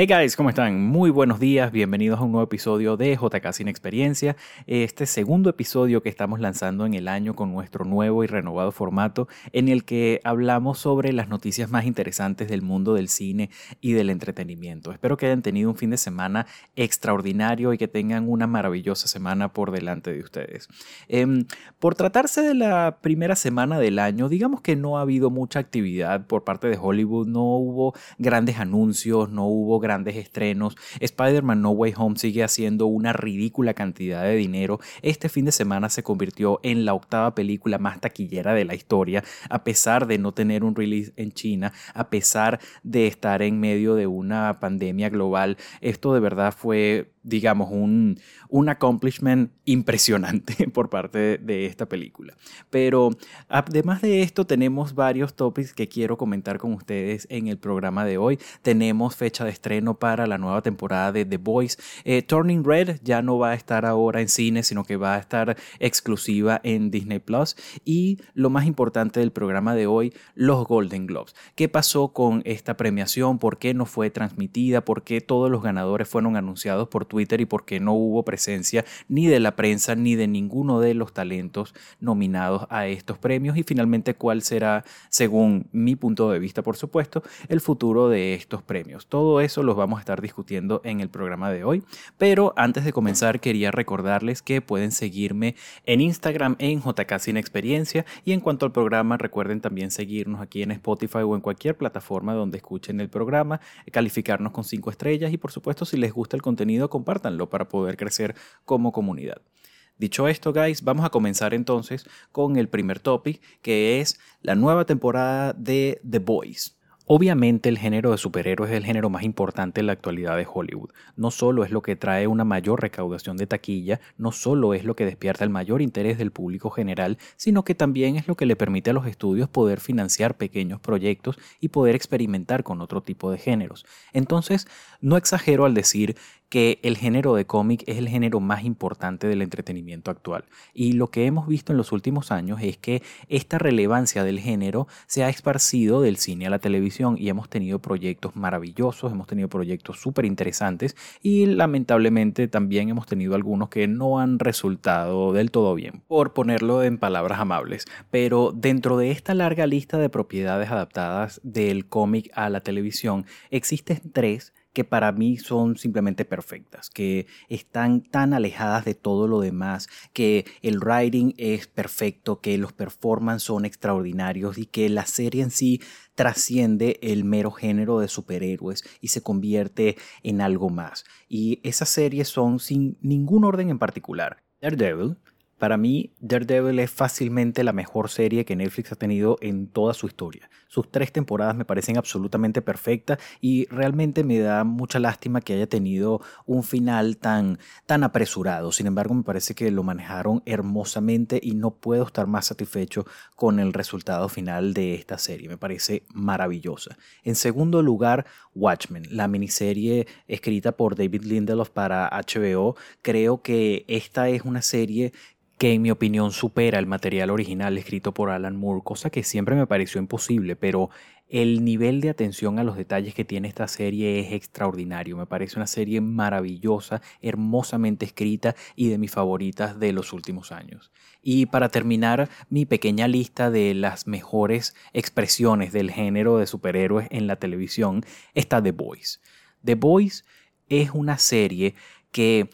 Hey guys, ¿cómo están? Muy buenos días, bienvenidos a un nuevo episodio de JK Sin Experiencia, este segundo episodio que estamos lanzando en el año con nuestro nuevo y renovado formato en el que hablamos sobre las noticias más interesantes del mundo del cine y del entretenimiento. Espero que hayan tenido un fin de semana extraordinario y que tengan una maravillosa semana por delante de ustedes. Em, por tratarse de la primera semana del año, digamos que no ha habido mucha actividad por parte de Hollywood, no hubo grandes anuncios, no hubo estrenos. Spider-Man No Way Home sigue haciendo una ridícula cantidad de dinero. Este fin de semana se convirtió en la octava película más taquillera de la historia, a pesar de no tener un release en China, a pesar de estar en medio de una pandemia global. Esto de verdad fue digamos, un, un accomplishment impresionante por parte de esta película. Pero además de esto, tenemos varios topics que quiero comentar con ustedes en el programa de hoy. Tenemos fecha de estreno para la nueva temporada de The Boys. Eh, Turning Red ya no va a estar ahora en cine, sino que va a estar exclusiva en Disney Plus. Y lo más importante del programa de hoy, los Golden Globes. ¿Qué pasó con esta premiación? ¿Por qué no fue transmitida? ¿Por qué todos los ganadores fueron anunciados por Twitter y por qué no hubo presencia ni de la prensa ni de ninguno de los talentos nominados a estos premios y finalmente cuál será, según mi punto de vista por supuesto, el futuro de estos premios. Todo eso los vamos a estar discutiendo en el programa de hoy, pero antes de comenzar quería recordarles que pueden seguirme en Instagram en JK Sin Experiencia y en cuanto al programa recuerden también seguirnos aquí en Spotify o en cualquier plataforma donde escuchen el programa, calificarnos con 5 estrellas y por supuesto si les gusta el contenido compártanlo para poder crecer como comunidad. Dicho esto, guys, vamos a comenzar entonces con el primer topic, que es la nueva temporada de The Boys. Obviamente el género de superhéroes es el género más importante en la actualidad de Hollywood. No solo es lo que trae una mayor recaudación de taquilla, no solo es lo que despierta el mayor interés del público general, sino que también es lo que le permite a los estudios poder financiar pequeños proyectos y poder experimentar con otro tipo de géneros. Entonces, no exagero al decir que el género de cómic es el género más importante del entretenimiento actual. Y lo que hemos visto en los últimos años es que esta relevancia del género se ha esparcido del cine a la televisión y hemos tenido proyectos maravillosos, hemos tenido proyectos súper interesantes y lamentablemente también hemos tenido algunos que no han resultado del todo bien, por ponerlo en palabras amables. Pero dentro de esta larga lista de propiedades adaptadas del cómic a la televisión, existen tres que para mí son simplemente perfectas, que están tan alejadas de todo lo demás, que el writing es perfecto, que los performances son extraordinarios y que la serie en sí trasciende el mero género de superhéroes y se convierte en algo más. Y esas series son sin ningún orden en particular. Daredevil, para mí, Daredevil es fácilmente la mejor serie que Netflix ha tenido en toda su historia. Sus tres temporadas me parecen absolutamente perfectas y realmente me da mucha lástima que haya tenido un final tan, tan apresurado. Sin embargo, me parece que lo manejaron hermosamente y no puedo estar más satisfecho con el resultado final de esta serie. Me parece maravillosa. En segundo lugar, Watchmen, la miniserie escrita por David Lindelof para HBO. Creo que esta es una serie que en mi opinión supera el material original escrito por Alan Moore, cosa que siempre me pareció imposible, pero el nivel de atención a los detalles que tiene esta serie es extraordinario. Me parece una serie maravillosa, hermosamente escrita y de mis favoritas de los últimos años. Y para terminar mi pequeña lista de las mejores expresiones del género de superhéroes en la televisión está The Boys. The Boys es una serie que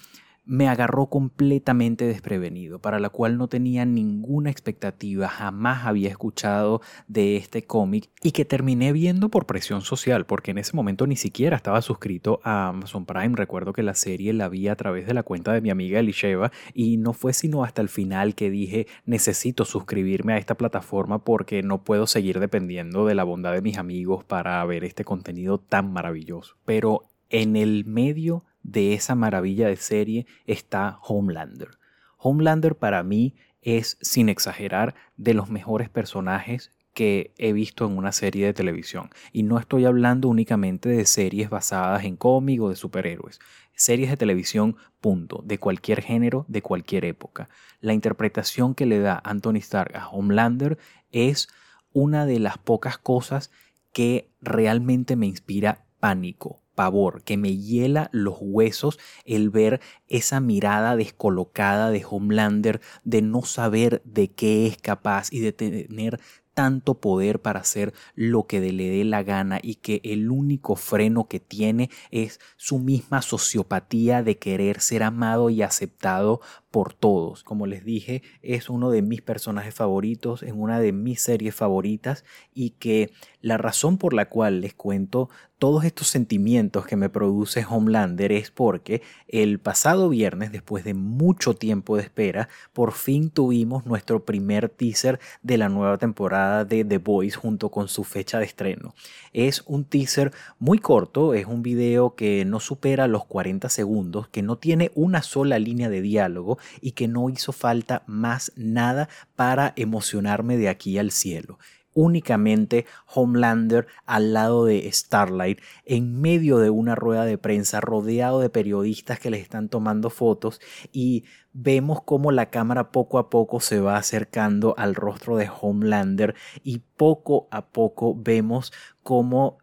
me agarró completamente desprevenido, para la cual no tenía ninguna expectativa, jamás había escuchado de este cómic y que terminé viendo por presión social, porque en ese momento ni siquiera estaba suscrito a Amazon Prime. Recuerdo que la serie la vi a través de la cuenta de mi amiga Elisheva y no fue sino hasta el final que dije necesito suscribirme a esta plataforma porque no puedo seguir dependiendo de la bondad de mis amigos para ver este contenido tan maravilloso. Pero en el medio de esa maravilla de serie está Homelander. Homelander para mí es, sin exagerar, de los mejores personajes que he visto en una serie de televisión. Y no estoy hablando únicamente de series basadas en cómic o de superhéroes. Series de televisión, punto, de cualquier género, de cualquier época. La interpretación que le da Anthony Stark a Homelander es una de las pocas cosas que realmente me inspira pánico pavor, que me hiela los huesos el ver esa mirada descolocada de Homelander, de no saber de qué es capaz y de tener tanto poder para hacer lo que le dé la gana y que el único freno que tiene es su misma sociopatía de querer ser amado y aceptado por todos. Como les dije, es uno de mis personajes favoritos, en una de mis series favoritas y que la razón por la cual les cuento todos estos sentimientos que me produce Homelander es porque el pasado viernes, después de mucho tiempo de espera, por fin tuvimos nuestro primer teaser de la nueva temporada de The Boys junto con su fecha de estreno. Es un teaser muy corto, es un video que no supera los 40 segundos, que no tiene una sola línea de diálogo y que no hizo falta más nada para emocionarme de aquí al cielo. Únicamente Homelander al lado de Starlight, en medio de una rueda de prensa, rodeado de periodistas que le están tomando fotos y vemos cómo la cámara poco a poco se va acercando al rostro de Homelander y poco a poco vemos cómo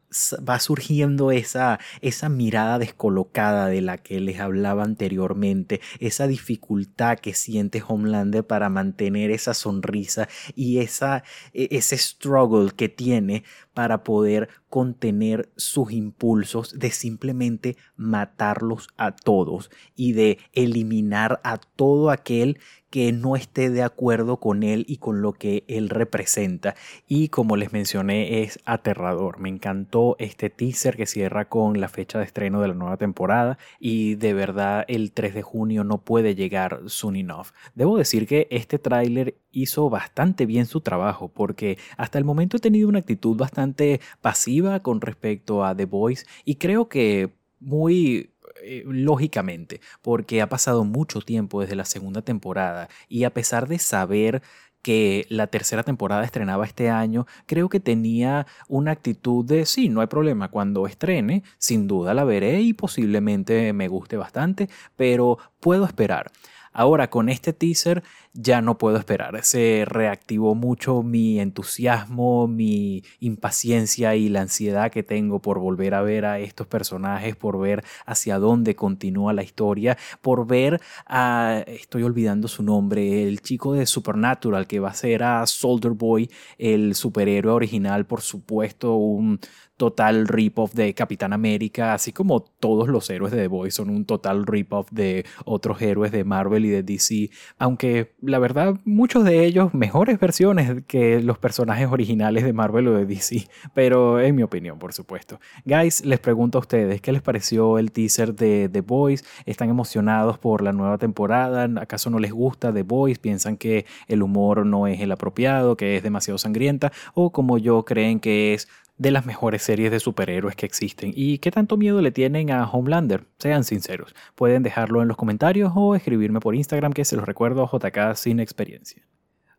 va surgiendo esa, esa mirada descolocada de la que les hablaba anteriormente, esa dificultad que siente Homelander para mantener esa sonrisa y esa, e, ese struggle que tiene para poder contener sus impulsos de simplemente matarlos a todos y de eliminar a todo aquel que no esté de acuerdo con él y con lo que él representa. Y como les mencioné, es aterrador. Me encantó este teaser que cierra con la fecha de estreno de la nueva temporada y de verdad el 3 de junio no puede llegar soon enough. Debo decir que este tráiler hizo bastante bien su trabajo porque hasta el momento he tenido una actitud bastante pasiva con respecto a The Voice y creo que muy eh, lógicamente, porque ha pasado mucho tiempo desde la segunda temporada y a pesar de saber que la tercera temporada estrenaba este año, creo que tenía una actitud de sí, no hay problema, cuando estrene, sin duda la veré y posiblemente me guste bastante, pero puedo esperar. Ahora con este teaser ya no puedo esperar. Se reactivó mucho mi entusiasmo, mi impaciencia y la ansiedad que tengo por volver a ver a estos personajes, por ver hacia dónde continúa la historia, por ver a, estoy olvidando su nombre, el chico de Supernatural que va a ser a Soldier Boy, el superhéroe original, por supuesto, un total rip-off de Capitán América, así como todos los héroes de The Boys son un total rip-off de otros héroes de Marvel y de DC, aunque la verdad muchos de ellos mejores versiones que los personajes originales de Marvel o de DC, pero en mi opinión, por supuesto. Guys, les pregunto a ustedes, ¿qué les pareció el teaser de The Boys? ¿Están emocionados por la nueva temporada? ¿Acaso no les gusta The Boys? ¿Piensan que el humor no es el apropiado, que es demasiado sangrienta? ¿O como yo creen que es de las mejores series de superhéroes que existen y qué tanto miedo le tienen a Homelander. Sean sinceros. Pueden dejarlo en los comentarios o escribirme por Instagram que se los recuerdo JK sin experiencia.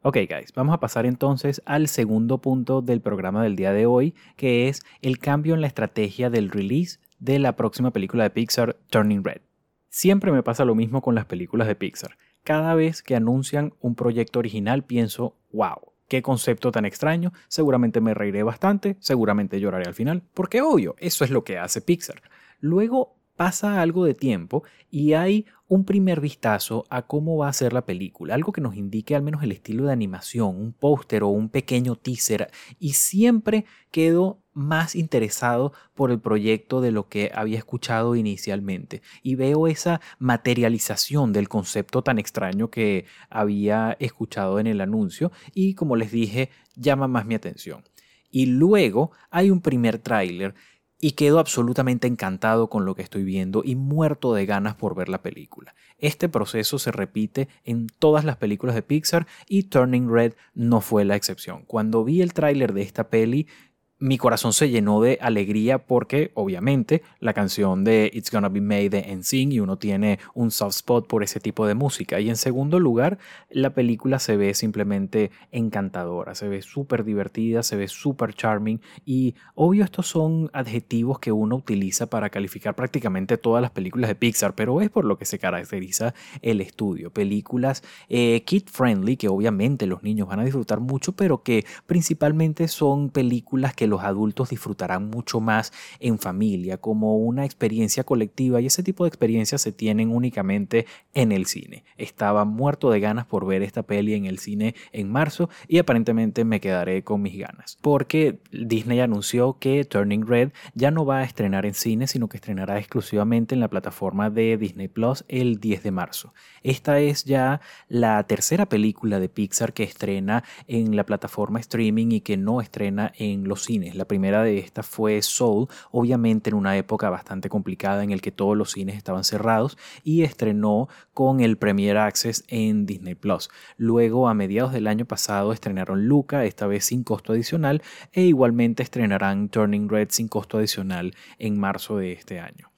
Ok guys, vamos a pasar entonces al segundo punto del programa del día de hoy, que es el cambio en la estrategia del release de la próxima película de Pixar, Turning Red. Siempre me pasa lo mismo con las películas de Pixar. Cada vez que anuncian un proyecto original pienso, wow, qué concepto tan extraño, seguramente me reiré bastante, seguramente lloraré al final, porque obvio, eso es lo que hace Pixar. Luego pasa algo de tiempo y hay un primer vistazo a cómo va a ser la película, algo que nos indique al menos el estilo de animación, un póster o un pequeño teaser, y siempre quedo más interesado por el proyecto de lo que había escuchado inicialmente y veo esa materialización del concepto tan extraño que había escuchado en el anuncio y como les dije llama más mi atención. Y luego hay un primer tráiler y quedo absolutamente encantado con lo que estoy viendo y muerto de ganas por ver la película. Este proceso se repite en todas las películas de Pixar y Turning Red no fue la excepción. Cuando vi el tráiler de esta peli mi corazón se llenó de alegría porque obviamente la canción de It's Gonna Be Made de NSYNC y uno tiene un soft spot por ese tipo de música. Y en segundo lugar, la película se ve simplemente encantadora, se ve súper divertida, se ve súper charming y obvio estos son adjetivos que uno utiliza para calificar prácticamente todas las películas de Pixar, pero es por lo que se caracteriza el estudio. Películas eh, kid friendly que obviamente los niños van a disfrutar mucho, pero que principalmente son películas que los adultos disfrutarán mucho más en familia, como una experiencia colectiva y ese tipo de experiencias se tienen únicamente en el cine. Estaba muerto de ganas por ver esta peli en el cine en marzo y aparentemente me quedaré con mis ganas, porque Disney anunció que Turning Red ya no va a estrenar en cine, sino que estrenará exclusivamente en la plataforma de Disney Plus el 10 de marzo. Esta es ya la tercera película de Pixar que estrena en la plataforma streaming y que no estrena en los cines. La primera de estas fue Soul, obviamente en una época bastante complicada en el que todos los cines estaban cerrados y estrenó con el Premier Access en Disney Plus. Luego, a mediados del año pasado, estrenaron Luca, esta vez sin costo adicional, e igualmente estrenarán Turning Red sin costo adicional en marzo de este año.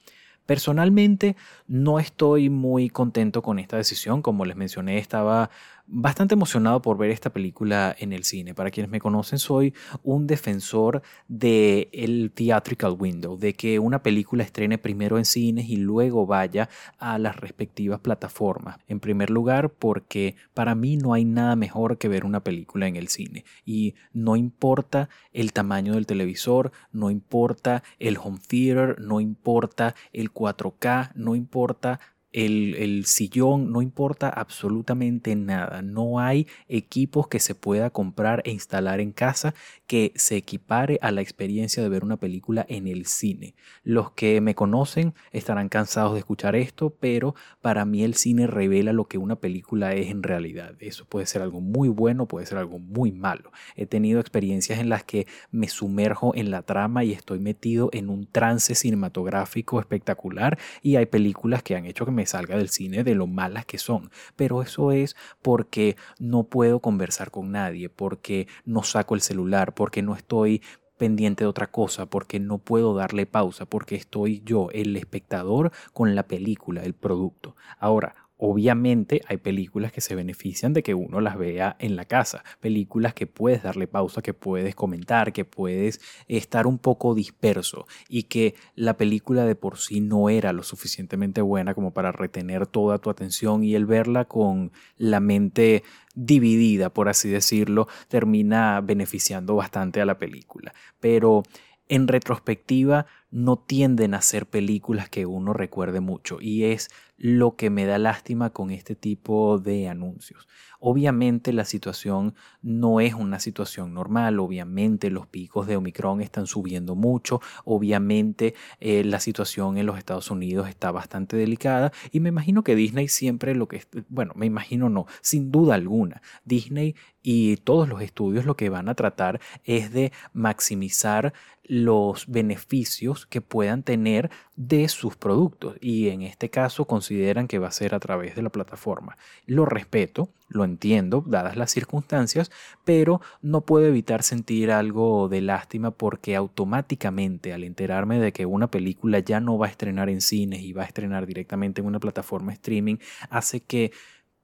Personalmente no estoy muy contento con esta decisión, como les mencioné estaba bastante emocionado por ver esta película en el cine. Para quienes me conocen, soy un defensor del el theatrical window, de que una película estrene primero en cines y luego vaya a las respectivas plataformas. En primer lugar, porque para mí no hay nada mejor que ver una película en el cine. Y no importa el tamaño del televisor, no importa el home theater, no importa el 4K, no importa el, sillón, no importa absolutamente nada. No hay equipos que se pueda comprar e instalar en casa que se equipare a la experiencia de ver una película en el cine. Los que me conocen estarán cansados de escuchar esto, pero para mí el cine revela lo que una película es en realidad. Eso puede ser algo muy bueno, puede ser algo muy malo. He tenido experiencias en las que me sumerjo en la trama y estoy metido en un trance cinematográfico espectacular y hay películas que han hecho que me salga del cine de lo malas que son. Pero eso es porque no puedo conversar con nadie, porque no saco el celular, porque no estoy pendiente de otra cosa, porque no puedo darle pausa, porque estoy yo, el espectador, con la película, el producto. Ahora, Obviamente hay películas que se benefician de que uno las vea en la casa, películas que puedes darle pausa, que puedes comentar, que puedes estar un poco disperso y que la película de por sí no era lo suficientemente buena como para retener toda tu atención y el verla con la mente dividida, por así decirlo, termina beneficiando bastante a la película. Pero en retrospectiva no tienden a ser películas que uno recuerde mucho y es lo que me da lástima con este tipo de anuncios. Obviamente la situación no es una situación normal, obviamente los picos de Omicron están subiendo mucho, obviamente eh, la situación en los Estados Unidos está bastante delicada y me imagino que Disney siempre lo que, bueno, me imagino no, sin duda alguna, Disney y todos los estudios lo que van a tratar es de maximizar los beneficios que puedan tener de sus productos y en este caso consideran que va a ser a través de la plataforma. Lo respeto, lo entiendo, dadas las circunstancias, pero no puedo evitar sentir algo de lástima porque automáticamente al enterarme de que una película ya no va a estrenar en cines y va a estrenar directamente en una plataforma streaming, hace que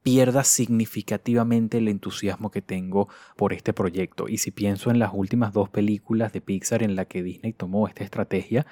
pierda significativamente el entusiasmo que tengo por este proyecto. Y si pienso en las últimas dos películas de Pixar en la que Disney tomó esta estrategia,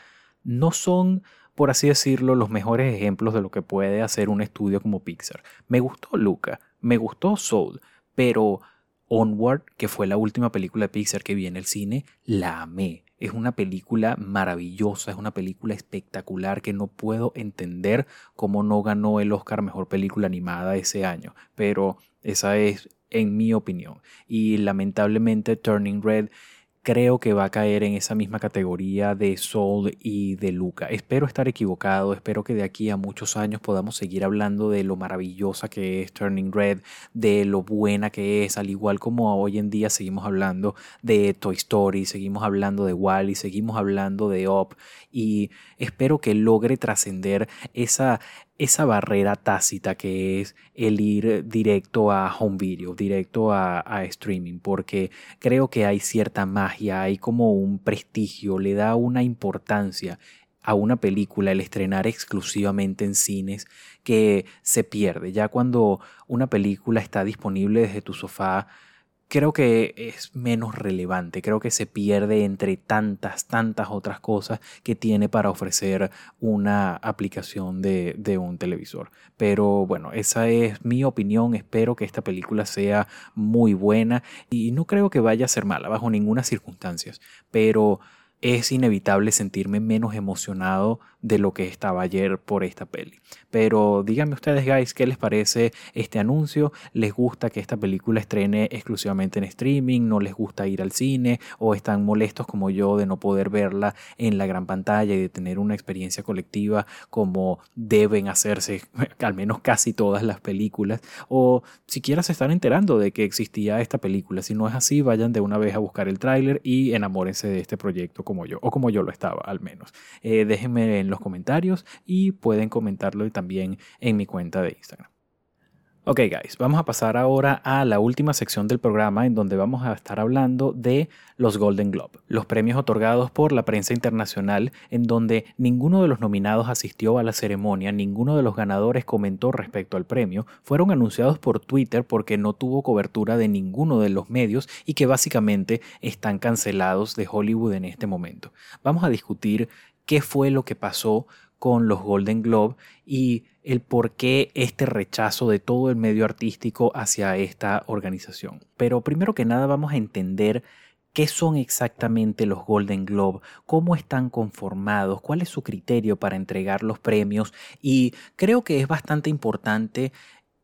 no son, por así decirlo, los mejores ejemplos de lo que puede hacer un estudio como Pixar. Me gustó Luca, me gustó Soul, pero Onward, que fue la última película de Pixar que vi en el cine, la amé. Es una película maravillosa, es una película espectacular que no puedo entender cómo no ganó el Oscar Mejor Película Animada ese año, pero esa es en mi opinión. Y lamentablemente Turning Red creo que va a caer en esa misma categoría de Soul y de Luca. Espero estar equivocado, espero que de aquí a muchos años podamos seguir hablando de lo maravillosa que es Turning Red, de lo buena que es, al igual como hoy en día seguimos hablando de Toy Story, seguimos hablando de Wally, seguimos hablando de Up y espero que logre trascender esa esa barrera tácita que es el ir directo a home video, directo a, streaming, porque creo que hay cierta magia, hay como un prestigio, le da una importancia a una película el estrenar exclusivamente en cines que se pierde. Ya cuando una película está disponible desde tu sofá, creo que es menos relevante, creo que se pierde entre tantas, tantas otras cosas que tiene para ofrecer una aplicación de, de, un televisor. Pero bueno, esa es mi opinión, espero que esta película sea muy buena y no creo que vaya a ser mala bajo ninguna circunstancia, pero es inevitable sentirme menos emocionado de lo que estaba ayer por esta peli. Pero díganme ustedes, guys, ¿qué les parece este anuncio? ¿Les gusta que esta película estrene exclusivamente en streaming? ¿No les gusta ir al cine? ¿O están molestos como yo de no poder verla en la gran pantalla y de tener una experiencia colectiva como deben hacerse al menos casi todas las películas? ¿O siquiera se están enterando de que existía esta película? Si no es así, vayan de una vez a buscar el tráiler y enamórense de este proyecto como yo, o como yo lo estaba al menos. Eh, déjenme en los comentarios y pueden comentarlo también en mi cuenta de Instagram. Ok guys, vamos a pasar ahora a la última sección del programa en donde vamos a estar hablando de los Golden Globe, los premios otorgados por la prensa internacional en donde ninguno de los nominados asistió a la ceremonia, ninguno de los ganadores comentó respecto al premio, fueron anunciados por Twitter porque no tuvo cobertura de ninguno de los medios y que básicamente están cancelados de Hollywood en este momento. Vamos a discutir qué fue lo que pasó con los Golden Globe y el por qué este rechazo de todo el medio artístico hacia esta organización. Pero primero que nada vamos a entender qué son exactamente los Golden Globe, cómo están conformados, cuál es su criterio para entregar los premios y creo que es bastante importante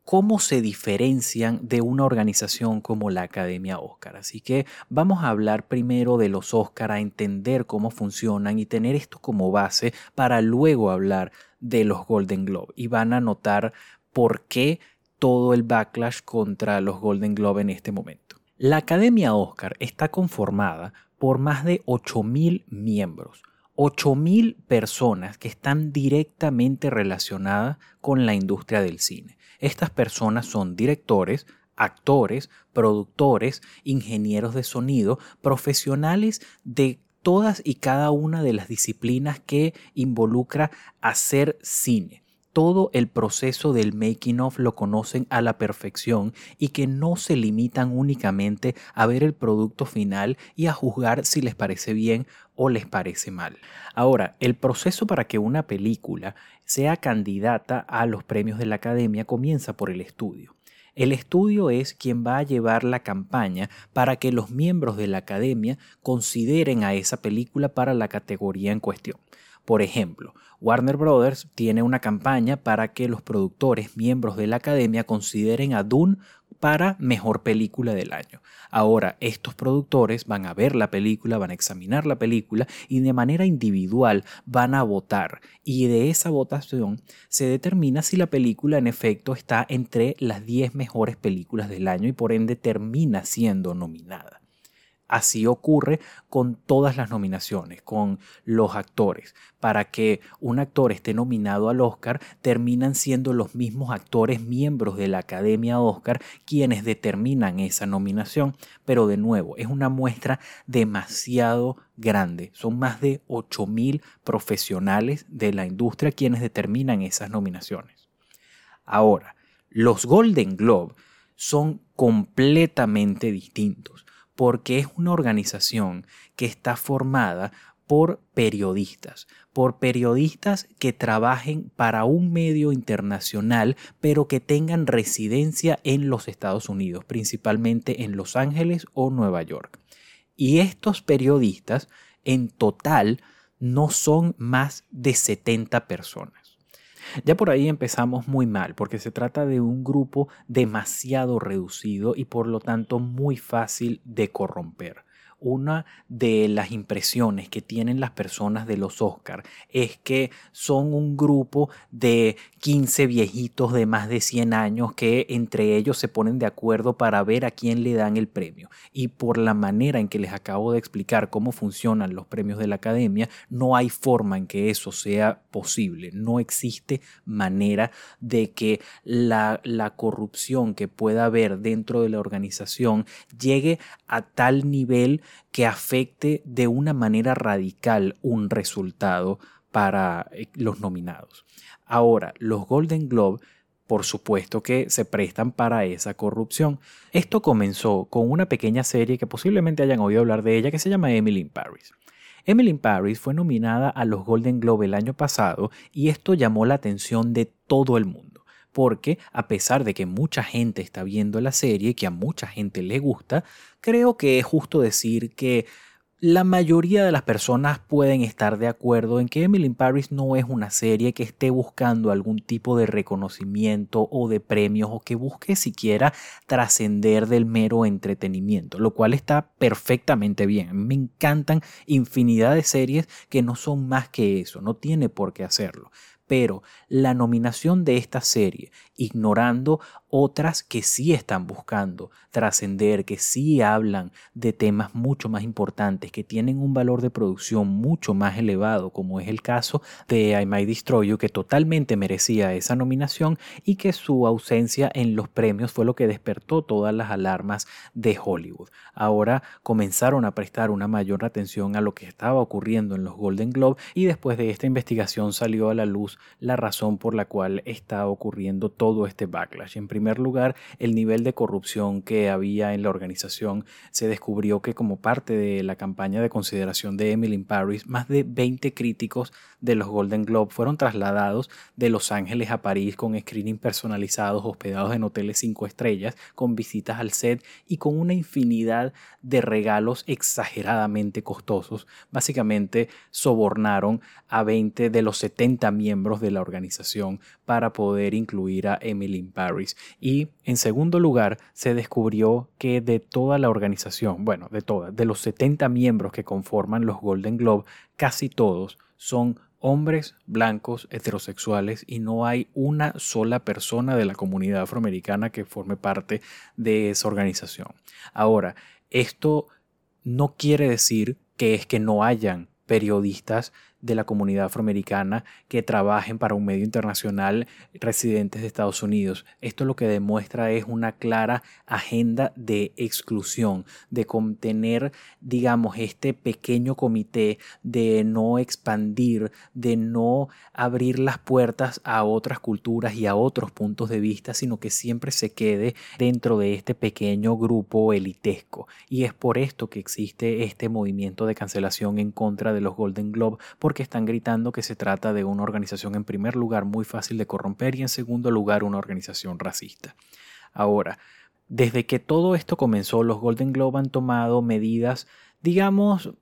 cómo se diferencian de una organización como la Academia Oscar. Así que vamos a hablar primero de los Oscar, a entender cómo funcionan y tener esto como base para luego hablar de los Golden Globe. Y van a notar por qué todo el backlash contra los Golden Globe en este momento. La Academia Oscar está conformada por más de 8.000 miembros. 8.000 personas que están directamente relacionadas con la industria del cine. Estas personas son directores, actores, productores, ingenieros de sonido, profesionales de todas y cada una de las disciplinas que involucra hacer cine todo el proceso del making of lo conocen a la perfección y que no se limitan únicamente a ver el producto final y a juzgar si les parece bien o les parece mal. Ahora, el proceso para que una película sea candidata a los premios de la academia comienza por el estudio. El estudio es quien va a llevar la campaña para que los miembros de la academia consideren a esa película para la categoría en cuestión. Por ejemplo, Warner Brothers tiene una campaña para que los productores, miembros de la academia, consideren a Dune para mejor película del año. Ahora, estos productores van a ver la película, van a examinar la película y de manera individual van a votar. Y de esa votación se determina si la película en efecto está entre las 10 mejores películas del año y por ende termina siendo nominada. Así ocurre con todas las nominaciones, con los actores. Para que un actor esté nominado al Oscar, terminan siendo los mismos actores miembros de la Academia Oscar quienes determinan esa nominación. Pero de nuevo, es una muestra demasiado grande. Son más de 8.000 profesionales de la industria quienes determinan esas nominaciones. Ahora, los Golden Globe son completamente distintos porque es una organización que está formada por periodistas, por periodistas que trabajen para un medio internacional, pero que tengan residencia en los Estados Unidos, principalmente en Los Ángeles o Nueva York. Y estos periodistas en total no son más de 70 personas. Ya por ahí empezamos muy mal, porque se trata de un grupo demasiado reducido y por lo tanto muy fácil de corromper una de las impresiones que tienen las personas de los Oscar es que son un grupo de 15 viejitos de más de 100 años que entre ellos se ponen de acuerdo para ver a quién le dan el premio. Y por la manera en que les acabo de explicar cómo funcionan los premios de la academia, no hay forma en que eso sea posible. No existe manera de que la, la corrupción que pueda haber dentro de la organización llegue a tal nivel que afecte de una manera radical un resultado para eh, los nominados. Ahora, los Golden Globe por supuesto que se prestan para esa corrupción. Esto comenzó con una pequeña serie que posiblemente hayan oído hablar de ella que se llama Emily Paris. Emily in Paris fue nominada a los Golden Globe el año pasado y esto llamó la atención de todo el mundo porque a pesar de que mucha gente está viendo la serie, que a mucha gente le gusta, creo que es justo decir que la mayoría de las personas pueden estar de acuerdo en que Emily in Paris no es una serie que esté buscando algún tipo de reconocimiento o de premios o que busque siquiera trascender del mero entretenimiento, lo cual está perfectamente bien. Me encantan infinidad de series que no son más que eso, no tiene por qué hacerlo pero la nominación de esta serie, ignorando otras que sí están buscando trascender, que sí hablan de temas mucho más importantes, que tienen un valor de producción mucho más elevado, como es el caso de I Might Destroy You, que totalmente merecía esa nominación y que su ausencia en los premios fue lo que despertó todas las alarmas de Hollywood. Ahora comenzaron a prestar una mayor atención a lo que estaba ocurriendo en los Golden Globe y después de esta investigación salió a la luz la razón por la cual está ocurriendo todo este backlash. En primer lugar, el nivel de corrupción que había en la organización. Se descubrió que como parte de la campaña de consideración de Emily in Paris, más de 20 críticos de los Golden Globe fueron trasladados de Los Ángeles a París con screening personalizados, hospedados en hoteles 5 estrellas, con visitas al set y con una infinidad de regalos exageradamente costosos. Básicamente sobornaron a 20 de los 70 miembros de la organización para poder incluir a Emily in Paris. Y en segundo lugar, se descubrió que de toda la organización, bueno, de todas, de los 70 miembros que conforman los Golden Globe, casi todos son hombres blancos heterosexuales y no hay una sola persona de la comunidad afroamericana que forme parte de esa organización. Ahora, esto no quiere decir que es que no hayan periodistas de la comunidad afroamericana que trabajen para un medio internacional residentes de Estados Unidos. Esto lo que demuestra es una clara agenda de exclusión, de contener, digamos, este pequeño comité, de no expandir, de no abrir las puertas a otras culturas y a otros puntos de vista, sino que siempre se quede dentro de este pequeño grupo elitesco. Y es por esto que existe este movimiento de cancelación en contra de los Golden Globe, porque están gritando que se trata de una organización en primer lugar muy fácil de corromper y en segundo lugar una organización racista. Ahora, desde que todo esto comenzó, los Golden Globe han tomado medidas, digamos,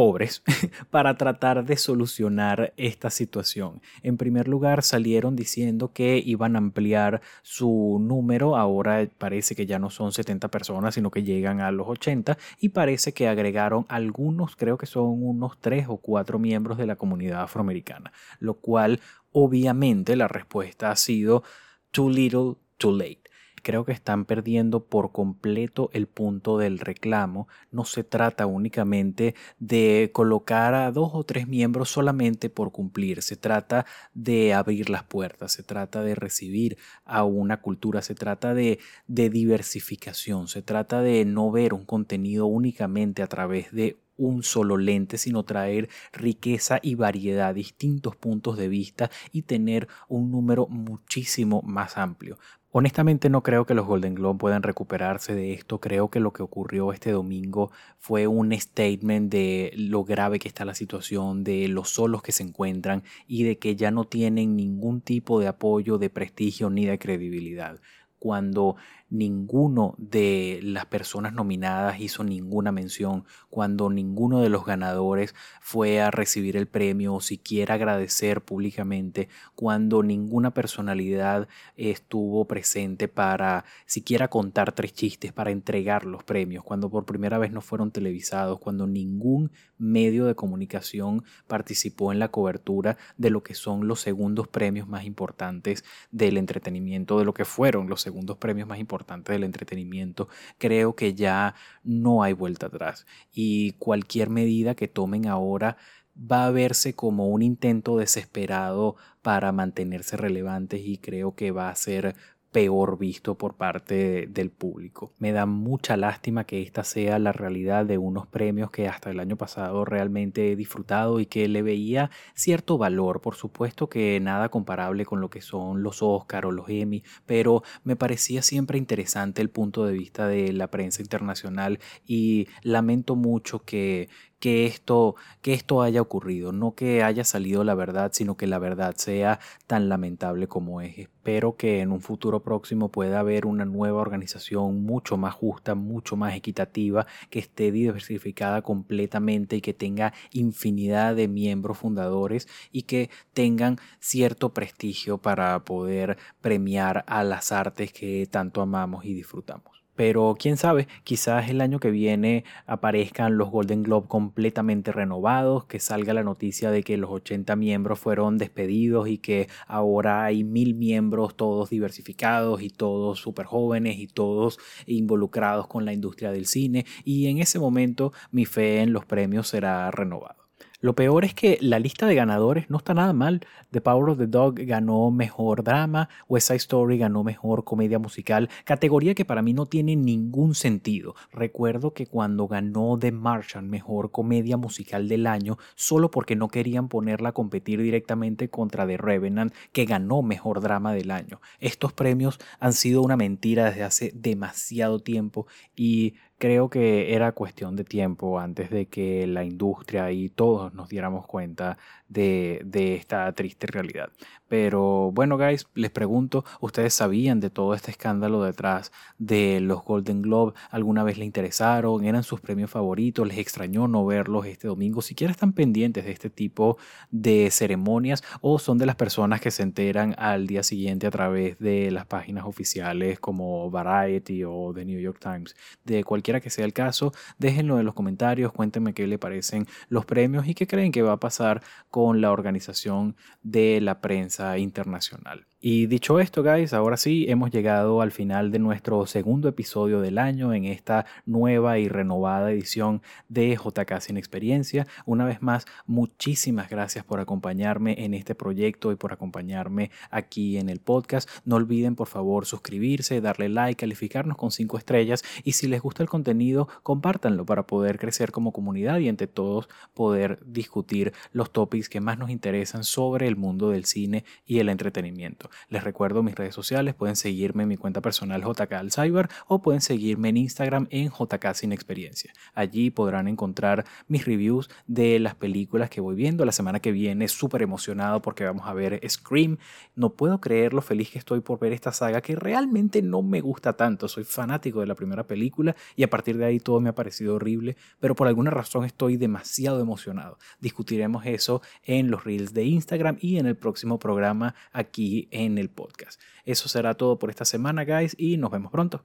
pobres para tratar de solucionar esta situación. En primer lugar, salieron diciendo que iban a ampliar su número, ahora parece que ya no son 70 personas, sino que llegan a los 80 y parece que agregaron algunos, creo que son unos 3 o 4 miembros de la comunidad afroamericana, lo cual obviamente la respuesta ha sido too little, too late creo que están perdiendo por completo el punto del reclamo. No se trata únicamente de colocar a dos o tres miembros solamente por cumplir, se trata de abrir las puertas, se trata de recibir a una cultura, se trata de, diversificación, se trata de no ver un contenido únicamente a través de un solo lente, sino traer riqueza y variedad, distintos puntos de vista y tener un número muchísimo más amplio. Honestamente no creo que los Golden Globe puedan recuperarse de esto. Creo que lo que ocurrió este domingo fue un statement de lo grave que está la situación, de los solos que se encuentran y de que ya no tienen ningún tipo de apoyo, de prestigio ni de credibilidad. Cuando ninguno de las personas nominadas hizo ninguna mención, cuando ninguno de los ganadores fue a recibir el premio o siquiera agradecer públicamente, cuando ninguna personalidad estuvo presente para siquiera contar tres chistes, para entregar los premios, cuando por primera vez no fueron televisados, cuando ningún medio de comunicación participó en la cobertura de lo que son los segundos premios más importantes del entretenimiento, de lo que fueron los segundos premios más importantes del entretenimiento, creo que ya no hay vuelta atrás. Y cualquier medida que tomen ahora va a verse como un intento desesperado para mantenerse relevantes y creo que va a ser peor visto por parte del público. Me da mucha lástima que esta sea la realidad de unos premios que hasta el año pasado realmente he disfrutado y que le veía cierto valor. Por supuesto que nada comparable con lo que son los Oscar o los Emmy, pero me parecía siempre interesante el punto de vista de la prensa internacional y lamento mucho que, que esto, que esto haya ocurrido, no que haya salido la verdad, sino que la verdad sea tan lamentable como es. Espero que en un futuro próximo pueda haber una nueva organización mucho más justa, mucho más equitativa, que esté diversificada completamente y que tenga infinidad de miembros fundadores y que tengan cierto prestigio para poder premiar a las artes que tanto amamos y disfrutamos. Pero quién sabe, quizás el año que viene aparezcan los Golden Globe completamente renovados, que salga la noticia de que los 80 miembros fueron despedidos y que ahora hay mil miembros todos diversificados y todos súper jóvenes y todos involucrados con la industria del cine. Y en ese momento mi fe en los premios será renovada. Lo peor es que la lista de ganadores no está nada mal. The Power of the Dog ganó mejor drama, West Side Story ganó mejor comedia musical, categoría que para mí no tiene ningún sentido. Recuerdo que cuando ganó The Martian mejor comedia musical del año, solo porque no querían ponerla a competir directamente contra The Revenant, que ganó mejor drama del año. Estos premios han sido una mentira desde hace demasiado tiempo y creo que era cuestión de tiempo antes de que la industria y todos nos diéramos cuenta de, esta triste realidad. Pero bueno, guys, les pregunto, ¿ustedes sabían de todo este escándalo detrás de los Golden Globe? ¿Alguna vez le interesaron? ¿Eran sus premios favoritos? ¿Les extrañó no verlos este domingo? ¿Siquiera están pendientes de este tipo de ceremonias o son de las personas que se enteran al día siguiente a través de las páginas oficiales como Variety o The New York Times? De cualquiera que sea el caso, déjenlo en los comentarios, cuéntenme qué le parecen los premios y qué creen que va a pasar con la organización de la prensa internacional. Y dicho esto, guys, ahora sí hemos llegado al final de nuestro segundo episodio del año en esta nueva y renovada edición de JK Sin Experiencia. Una vez más, muchísimas gracias por acompañarme en este proyecto y por acompañarme aquí en el podcast. No olviden, por favor, suscribirse, darle like, calificarnos con cinco estrellas y si les gusta el contenido, compártanlo para poder crecer como comunidad y entre todos poder discutir los topics que más nos interesan sobre el mundo del cine y el entretenimiento. Les recuerdo mis redes sociales, pueden seguirme en mi cuenta personal JK al Cyber o pueden seguirme en Instagram en JK Sin Experiencia. Allí podrán encontrar mis reviews de las películas que voy viendo. La semana que viene súper emocionado porque vamos a ver Scream. No puedo creer lo feliz que estoy por ver esta saga que realmente no me gusta tanto. Soy fanático de la primera película y a partir de ahí todo me ha parecido horrible, pero por alguna razón estoy demasiado emocionado. Discutiremos eso en los reels de Instagram y en el próximo programa aquí en en el podcast. Eso será todo por esta semana, guys, y nos vemos pronto.